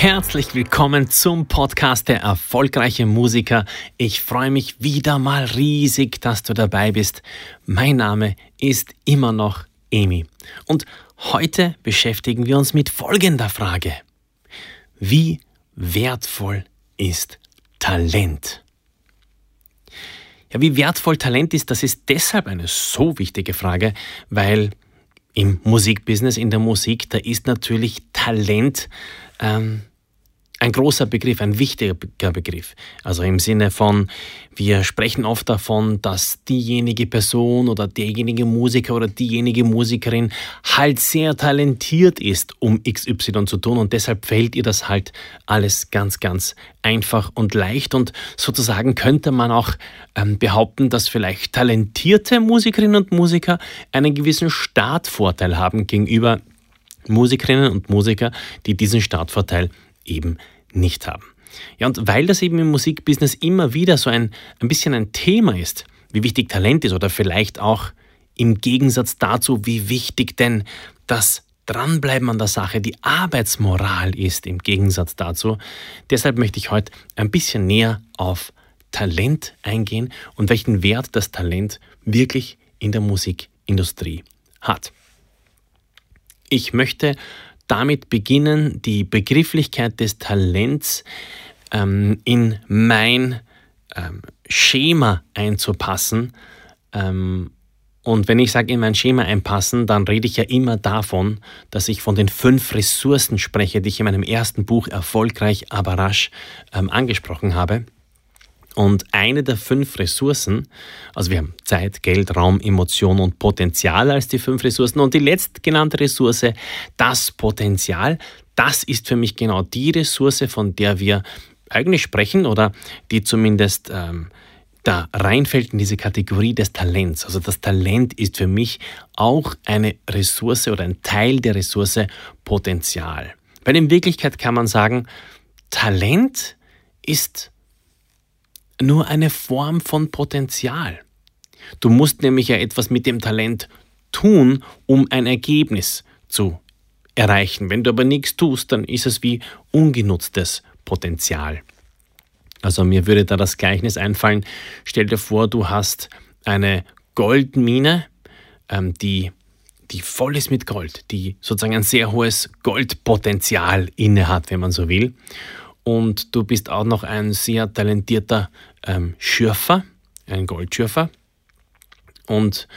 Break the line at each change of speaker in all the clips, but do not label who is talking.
Herzlich willkommen zum Podcast der erfolgreiche Musiker. Ich freue mich wieder mal riesig, dass du dabei bist. Mein Name ist immer noch Emi. Und heute beschäftigen wir uns mit folgender Frage. Wie wertvoll ist Talent? Ja, wie wertvoll Talent ist, das ist deshalb eine so wichtige Frage, weil im Musikbusiness, in der Musik, da ist natürlich Talent ähm, ein großer Begriff, ein wichtiger Begriff. Also im Sinne von, wir sprechen oft davon, dass diejenige Person oder derjenige Musiker oder diejenige Musikerin halt sehr talentiert ist, um XY zu tun und deshalb fällt ihr das halt alles ganz, ganz einfach und leicht und sozusagen könnte man auch ähm, behaupten, dass vielleicht talentierte Musikerinnen und Musiker einen gewissen Startvorteil haben gegenüber Musikerinnen und Musiker, die diesen Startvorteil eben nicht haben. Ja, und weil das eben im Musikbusiness immer wieder so ein, ein bisschen ein Thema ist, wie wichtig Talent ist oder vielleicht auch im Gegensatz dazu, wie wichtig denn das Dranbleiben an der Sache, die Arbeitsmoral ist im Gegensatz dazu. Deshalb möchte ich heute ein bisschen näher auf Talent eingehen und welchen Wert das Talent wirklich in der Musikindustrie hat. Ich möchte damit beginnen, die Begrifflichkeit des Talents ähm, in mein ähm, Schema einzupassen. Ähm, und wenn ich sage in mein Schema einpassen, dann rede ich ja immer davon, dass ich von den fünf Ressourcen spreche, die ich in meinem ersten Buch Erfolgreich, aber rasch ähm, angesprochen habe. Und eine der fünf Ressourcen, also wir haben Zeit, Geld, Raum, Emotion und Potenzial als die fünf Ressourcen. Und die letztgenannte Ressource, das Potenzial, das ist für mich genau die Ressource, von der wir eigentlich sprechen oder die zumindest ähm, da reinfällt in diese Kategorie des Talents. Also das Talent ist für mich auch eine Ressource oder ein Teil der Ressource Potenzial. Weil in Wirklichkeit kann man sagen, Talent ist nur eine Form von Potenzial. Du musst nämlich ja etwas mit dem Talent tun, um ein Ergebnis zu erreichen. Wenn du aber nichts tust, dann ist es wie ungenutztes Potenzial. Also mir würde da das Gleichnis einfallen. Stell dir vor, du hast eine Goldmine, ähm, die, die voll ist mit Gold, die sozusagen ein sehr hohes Goldpotenzial innehat, wenn man so will und du bist auch noch ein sehr talentierter ähm, Schürfer, ein Goldschürfer. Und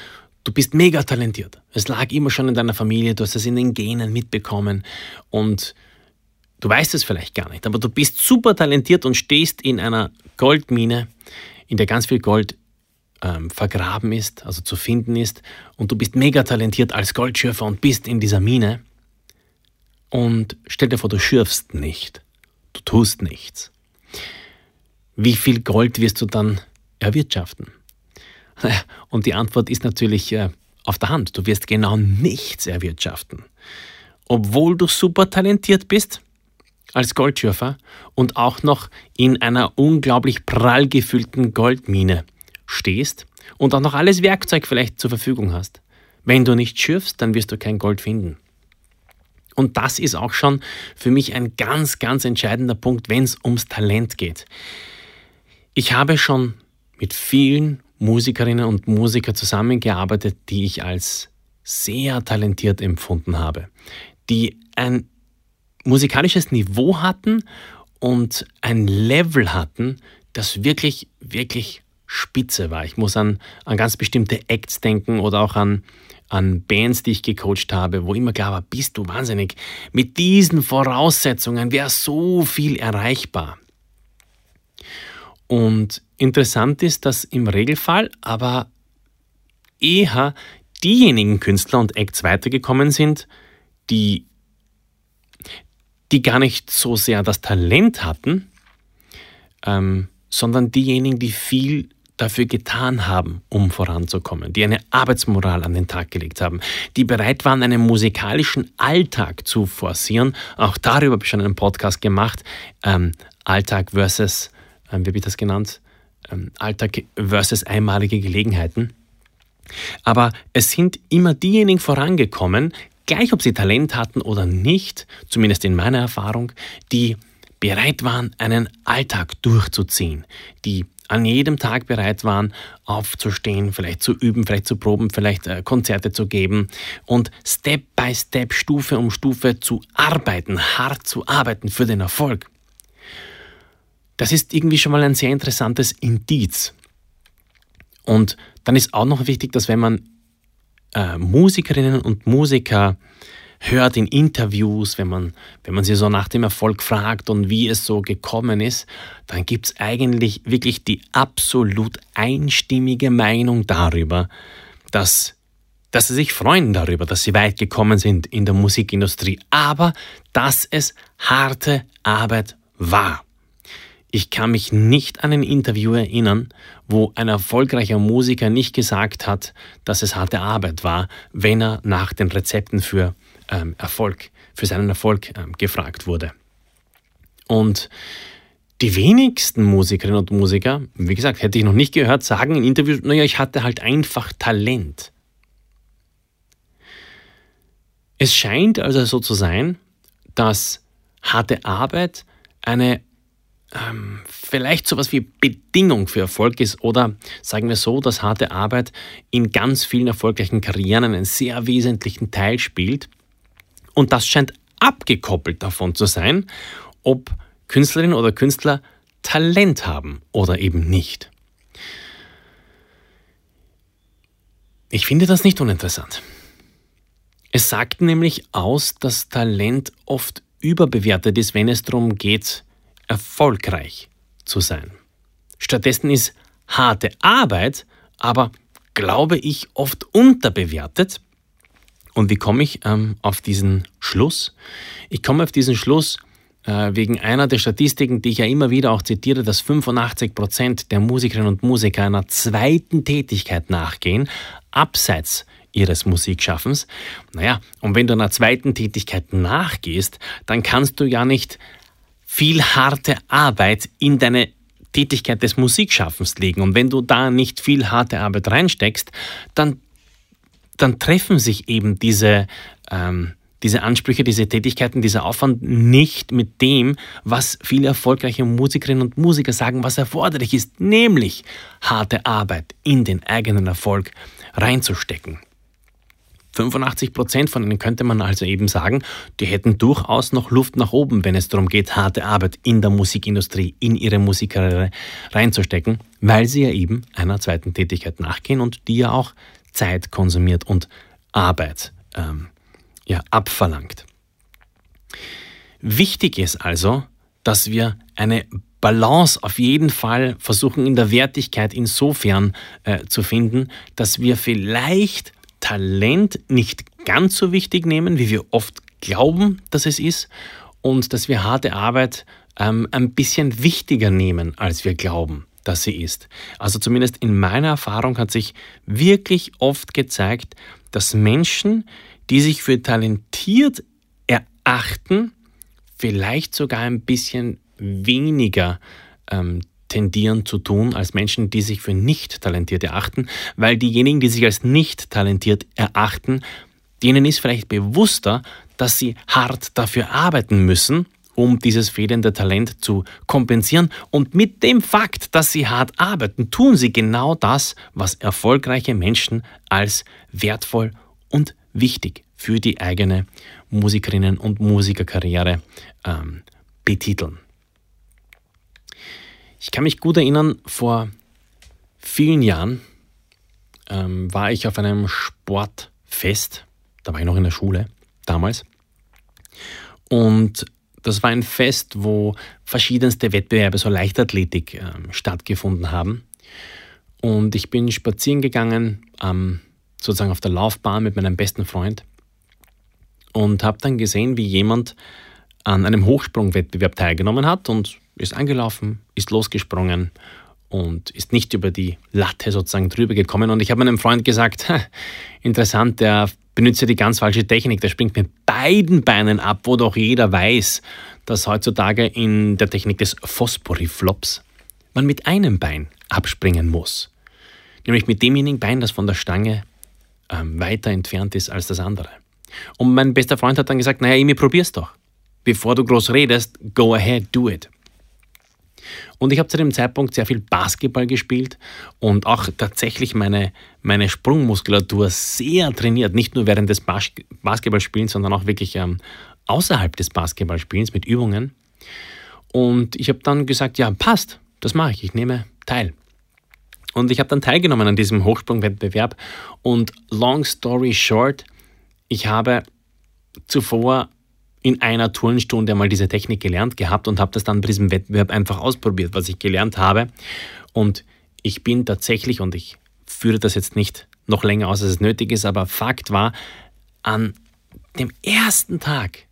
du bist mega talentiert. Es lag immer schon in deiner Familie, du hast es in den Genen mitbekommen. Und du weißt es vielleicht gar nicht, aber du bist super talentiert und stehst in einer Goldmine, in der ganz viel Gold ähm, vergraben ist, also zu finden ist. Und du bist mega talentiert als Goldschürfer und bist in dieser Mine. Und stell dir vor, du schürfst nicht du tust nichts. Wie viel Gold wirst du dann erwirtschaften? Und die Antwort ist natürlich äh, auf der Hand. Du wirst genau nichts erwirtschaften. Obwohl du super talentiert bist als Goldschürfer und auch noch in einer unglaublich prall gefüllten Goldmine stehst und auch noch alles Werkzeug vielleicht zur Verfügung hast. Wenn du nicht schürfst, dann wirst du kein Gold finden. Und das ist auch schon für mich ein ganz, ganz entscheidender Punkt, wenn es ums Talent geht. Ich habe schon mit vielen Musikerinnen und Musikern zusammengearbeitet, die ich als sehr talentiert empfunden habe, die ein musikalisches Niveau hatten und ein Level hatten, das wirklich, wirklich spitze war. Ich muss an, an ganz bestimmte Acts denken oder auch an an Bands, die ich gecoacht habe, wo immer klar war, bist du wahnsinnig. Mit diesen Voraussetzungen wäre so viel erreichbar. Und interessant ist, dass im Regelfall aber eher diejenigen Künstler und Acts weitergekommen sind, die, die gar nicht so sehr das Talent hatten, ähm, sondern diejenigen, die viel dafür getan haben, um voranzukommen, die eine Arbeitsmoral an den Tag gelegt haben, die bereit waren, einen musikalischen Alltag zu forcieren. Auch darüber habe ich schon einen Podcast gemacht. Ähm, Alltag versus, ähm, wie habe ich das genannt? Ähm, Alltag versus einmalige Gelegenheiten. Aber es sind immer diejenigen vorangekommen, gleich ob sie Talent hatten oder nicht, zumindest in meiner Erfahrung, die bereit waren, einen Alltag durchzuziehen, die an jedem Tag bereit waren, aufzustehen, vielleicht zu üben, vielleicht zu proben, vielleicht äh, Konzerte zu geben und Step by Step, Stufe um Stufe zu arbeiten, hart zu arbeiten für den Erfolg. Das ist irgendwie schon mal ein sehr interessantes Indiz. Und dann ist auch noch wichtig, dass wenn man äh, Musikerinnen und Musiker hört in Interviews, wenn man, wenn man sie so nach dem Erfolg fragt und wie es so gekommen ist, dann gibt es eigentlich wirklich die absolut einstimmige Meinung darüber, dass, dass sie sich freuen darüber, dass sie weit gekommen sind in der Musikindustrie, aber dass es harte Arbeit war. Ich kann mich nicht an ein Interview erinnern, wo ein erfolgreicher Musiker nicht gesagt hat, dass es harte Arbeit war, wenn er nach den Rezepten für ähm, Erfolg, für seinen Erfolg ähm, gefragt wurde. Und die wenigsten Musikerinnen und Musiker, wie gesagt, hätte ich noch nicht gehört, sagen in Interviews, naja, ich hatte halt einfach Talent. Es scheint also so zu sein, dass harte Arbeit eine ähm, vielleicht sowas wie Bedingung für Erfolg ist oder sagen wir so, dass harte Arbeit in ganz vielen erfolgreichen Karrieren einen sehr wesentlichen Teil spielt und das scheint abgekoppelt davon zu sein, ob Künstlerinnen oder Künstler Talent haben oder eben nicht. Ich finde das nicht uninteressant. Es sagt nämlich aus, dass Talent oft überbewertet ist, wenn es darum geht, erfolgreich zu sein. Stattdessen ist harte Arbeit aber, glaube ich, oft unterbewertet und wie komme ich ähm, auf diesen Schluss? Ich komme auf diesen Schluss äh, wegen einer der Statistiken, die ich ja immer wieder auch zitiere, dass 85 Prozent der Musikerinnen und Musiker einer zweiten Tätigkeit nachgehen, abseits ihres Musikschaffens. Naja, und wenn du einer zweiten Tätigkeit nachgehst, dann kannst du ja nicht viel harte Arbeit in deine Tätigkeit des Musikschaffens legen. Und wenn du da nicht viel harte Arbeit reinsteckst, dann dann treffen sich eben diese, ähm, diese Ansprüche, diese Tätigkeiten, dieser Aufwand nicht mit dem, was viele erfolgreiche Musikerinnen und Musiker sagen, was erforderlich ist, nämlich harte Arbeit in den eigenen Erfolg reinzustecken. 85 Prozent von ihnen könnte man also eben sagen, die hätten durchaus noch Luft nach oben, wenn es darum geht, harte Arbeit in der Musikindustrie, in ihre Musikkarriere reinzustecken, weil sie ja eben einer zweiten Tätigkeit nachgehen und die ja auch Zeit konsumiert und Arbeit ähm, ja, abverlangt. Wichtig ist also, dass wir eine Balance auf jeden Fall versuchen in der Wertigkeit insofern äh, zu finden, dass wir vielleicht Talent nicht ganz so wichtig nehmen, wie wir oft glauben, dass es ist, und dass wir harte Arbeit ähm, ein bisschen wichtiger nehmen, als wir glauben dass sie ist. Also zumindest in meiner Erfahrung hat sich wirklich oft gezeigt, dass Menschen, die sich für talentiert erachten, vielleicht sogar ein bisschen weniger ähm, tendieren zu tun als Menschen, die sich für nicht talentiert erachten, weil diejenigen, die sich als nicht talentiert erachten, denen ist vielleicht bewusster, dass sie hart dafür arbeiten müssen um dieses fehlende Talent zu kompensieren. Und mit dem Fakt, dass sie hart arbeiten, tun sie genau das, was erfolgreiche Menschen als wertvoll und wichtig für die eigene Musikerinnen- und Musikerkarriere ähm, betiteln. Ich kann mich gut erinnern, vor vielen Jahren ähm, war ich auf einem Sportfest, da war ich noch in der Schule damals, und das war ein Fest, wo verschiedenste Wettbewerbe, so Leichtathletik, äh, stattgefunden haben. Und ich bin spazieren gegangen, ähm, sozusagen auf der Laufbahn mit meinem besten Freund und habe dann gesehen, wie jemand an einem Hochsprungwettbewerb teilgenommen hat und ist angelaufen, ist losgesprungen und ist nicht über die Latte sozusagen drüber gekommen. Und ich habe meinem Freund gesagt, interessant, der benutzt ja die ganz falsche Technik, der springt mit beiden Beinen ab, wo doch jeder weiß, dass heutzutage in der Technik des Phosphoriflops man mit einem Bein abspringen muss. Nämlich mit demjenigen Bein, das von der Stange ähm, weiter entfernt ist als das andere. Und mein bester Freund hat dann gesagt, naja, Emi, probier's doch. Bevor du groß redest, go ahead, do it. Und ich habe zu dem Zeitpunkt sehr viel Basketball gespielt und auch tatsächlich meine, meine Sprungmuskulatur sehr trainiert. Nicht nur während des Bas Basketballspielens, sondern auch wirklich ähm, außerhalb des Basketballspielens mit Übungen. Und ich habe dann gesagt, ja, passt, das mache ich, ich nehme teil. Und ich habe dann teilgenommen an diesem Hochsprungwettbewerb. Und long story short, ich habe zuvor in einer Turnstunde einmal diese Technik gelernt gehabt und habe das dann bei diesem Wettbewerb einfach ausprobiert, was ich gelernt habe. Und ich bin tatsächlich, und ich führe das jetzt nicht noch länger aus, als es nötig ist, aber Fakt war, an dem ersten Tag,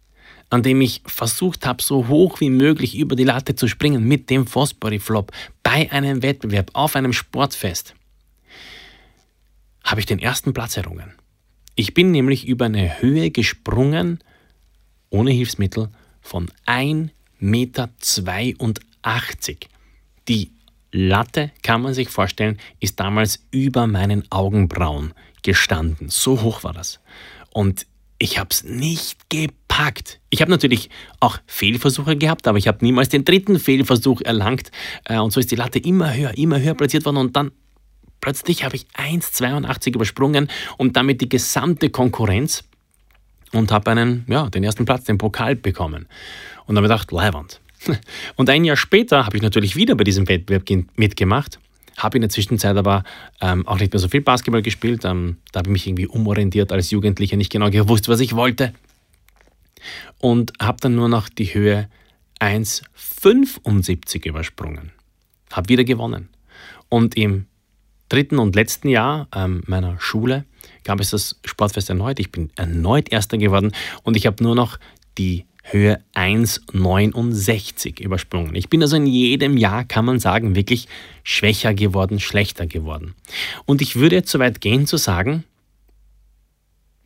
an dem ich versucht habe, so hoch wie möglich über die Latte zu springen mit dem Fosbury-Flop bei einem Wettbewerb auf einem Sportfest, habe ich den ersten Platz errungen. Ich bin nämlich über eine Höhe gesprungen, ohne Hilfsmittel, von 1,82 Meter. Die Latte, kann man sich vorstellen, ist damals über meinen Augenbrauen gestanden. So hoch war das. Und ich habe es nicht gepackt. Ich habe natürlich auch Fehlversuche gehabt, aber ich habe niemals den dritten Fehlversuch erlangt. Äh, und so ist die Latte immer höher, immer höher platziert worden. Und dann plötzlich habe ich 1,82 übersprungen und damit die gesamte Konkurrenz und habe einen, ja, den ersten Platz, den Pokal bekommen. Und habe gedacht, Leiwand. Und ein Jahr später habe ich natürlich wieder bei diesem Wettbewerb mitgemacht habe in der Zwischenzeit aber ähm, auch nicht mehr so viel Basketball gespielt. Ähm, da habe ich mich irgendwie umorientiert als Jugendlicher, nicht genau gewusst, was ich wollte. Und habe dann nur noch die Höhe 1,75 übersprungen. Habe wieder gewonnen. Und im dritten und letzten Jahr ähm, meiner Schule gab es das Sportfest erneut. Ich bin erneut Erster geworden und ich habe nur noch die Höhe 1,69 übersprungen. Ich bin also in jedem Jahr, kann man sagen, wirklich schwächer geworden, schlechter geworden. Und ich würde jetzt so weit gehen zu sagen,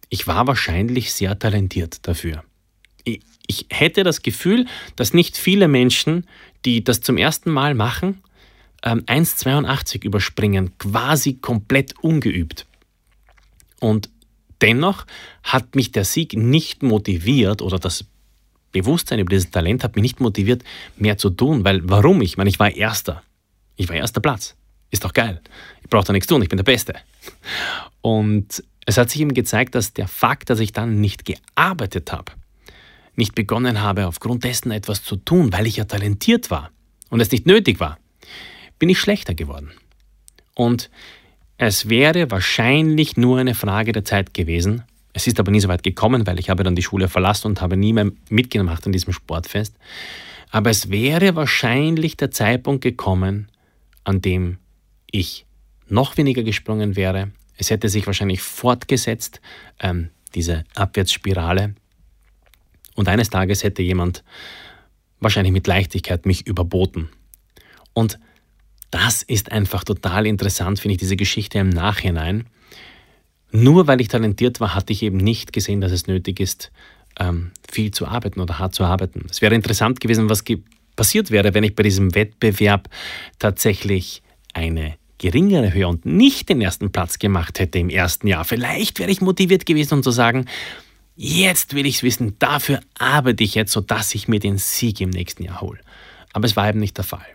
ich war wahrscheinlich sehr talentiert dafür. Ich hätte das Gefühl, dass nicht viele Menschen, die das zum ersten Mal machen, 1,82 ähm, überspringen, quasi komplett ungeübt. Und dennoch hat mich der Sieg nicht motiviert oder das Bewusstsein über dieses Talent hat mich nicht motiviert, mehr zu tun, weil warum? Ich meine, ich war Erster. Ich war erster Platz. Ist doch geil. Ich brauche da nichts tun, ich bin der Beste. Und es hat sich eben gezeigt, dass der Fakt, dass ich dann nicht gearbeitet habe, nicht begonnen habe, aufgrund dessen etwas zu tun, weil ich ja talentiert war und es nicht nötig war, bin ich schlechter geworden. Und es wäre wahrscheinlich nur eine Frage der Zeit gewesen, es ist aber nie so weit gekommen, weil ich habe dann die Schule verlassen und habe nie mehr mitgemacht an diesem Sportfest. Aber es wäre wahrscheinlich der Zeitpunkt gekommen, an dem ich noch weniger gesprungen wäre. Es hätte sich wahrscheinlich fortgesetzt, ähm, diese Abwärtsspirale. Und eines Tages hätte jemand wahrscheinlich mit Leichtigkeit mich überboten. Und das ist einfach total interessant, finde ich, diese Geschichte im Nachhinein. Nur weil ich talentiert war, hatte ich eben nicht gesehen, dass es nötig ist, ähm, viel zu arbeiten oder hart zu arbeiten. Es wäre interessant gewesen, was passiert wäre, wenn ich bei diesem Wettbewerb tatsächlich eine geringere Höhe und nicht den ersten Platz gemacht hätte im ersten Jahr. Vielleicht wäre ich motiviert gewesen, um zu sagen, jetzt will ich es wissen, dafür arbeite ich jetzt, sodass ich mir den Sieg im nächsten Jahr hole. Aber es war eben nicht der Fall.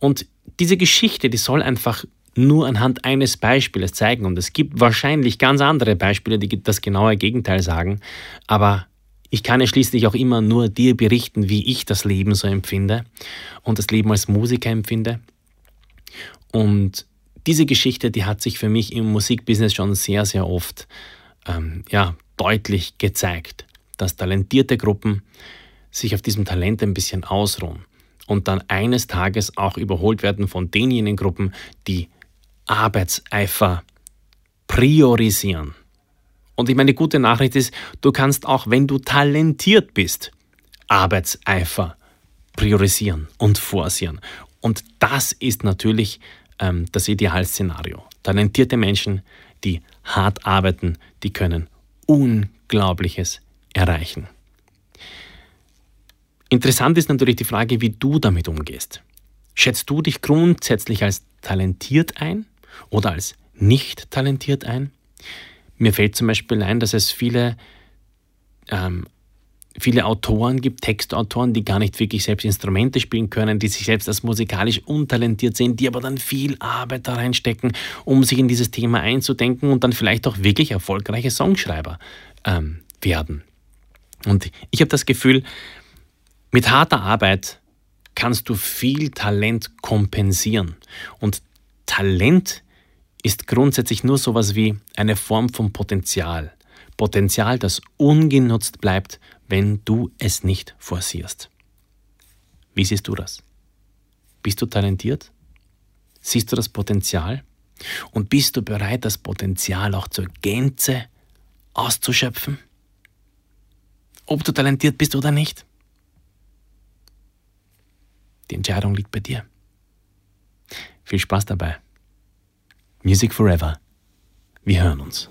Und diese Geschichte, die soll einfach nur anhand eines Beispiels zeigen. Und es gibt wahrscheinlich ganz andere Beispiele, die das genaue Gegenteil sagen. Aber ich kann ja schließlich auch immer nur dir berichten, wie ich das Leben so empfinde und das Leben als Musiker empfinde. Und diese Geschichte, die hat sich für mich im Musikbusiness schon sehr, sehr oft ähm, ja, deutlich gezeigt, dass talentierte Gruppen sich auf diesem Talent ein bisschen ausruhen und dann eines Tages auch überholt werden von denjenigen Gruppen, die Arbeitseifer priorisieren. Und ich meine, die gute Nachricht ist, du kannst auch, wenn du talentiert bist, Arbeitseifer priorisieren und forcieren. Und das ist natürlich ähm, das Idealszenario. Talentierte Menschen, die hart arbeiten, die können Unglaubliches erreichen. Interessant ist natürlich die Frage, wie du damit umgehst. Schätzt du dich grundsätzlich als talentiert ein oder als nicht talentiert ein? Mir fällt zum Beispiel ein, dass es viele ähm, viele Autoren gibt, Textautoren, die gar nicht wirklich selbst Instrumente spielen können, die sich selbst als musikalisch untalentiert sehen, die aber dann viel Arbeit da reinstecken, um sich in dieses Thema einzudenken und dann vielleicht auch wirklich erfolgreiche Songschreiber ähm, werden. Und ich habe das Gefühl, mit harter Arbeit kannst du viel Talent kompensieren. Und Talent ist grundsätzlich nur sowas wie eine Form von Potenzial. Potenzial, das ungenutzt bleibt, wenn du es nicht forcierst. Wie siehst du das? Bist du talentiert? Siehst du das Potenzial? Und bist du bereit, das Potenzial auch zur Gänze auszuschöpfen? Ob du talentiert bist oder nicht? Die Entscheidung liegt bei dir. Viel Spaß dabei. Music Forever. Wir hören uns.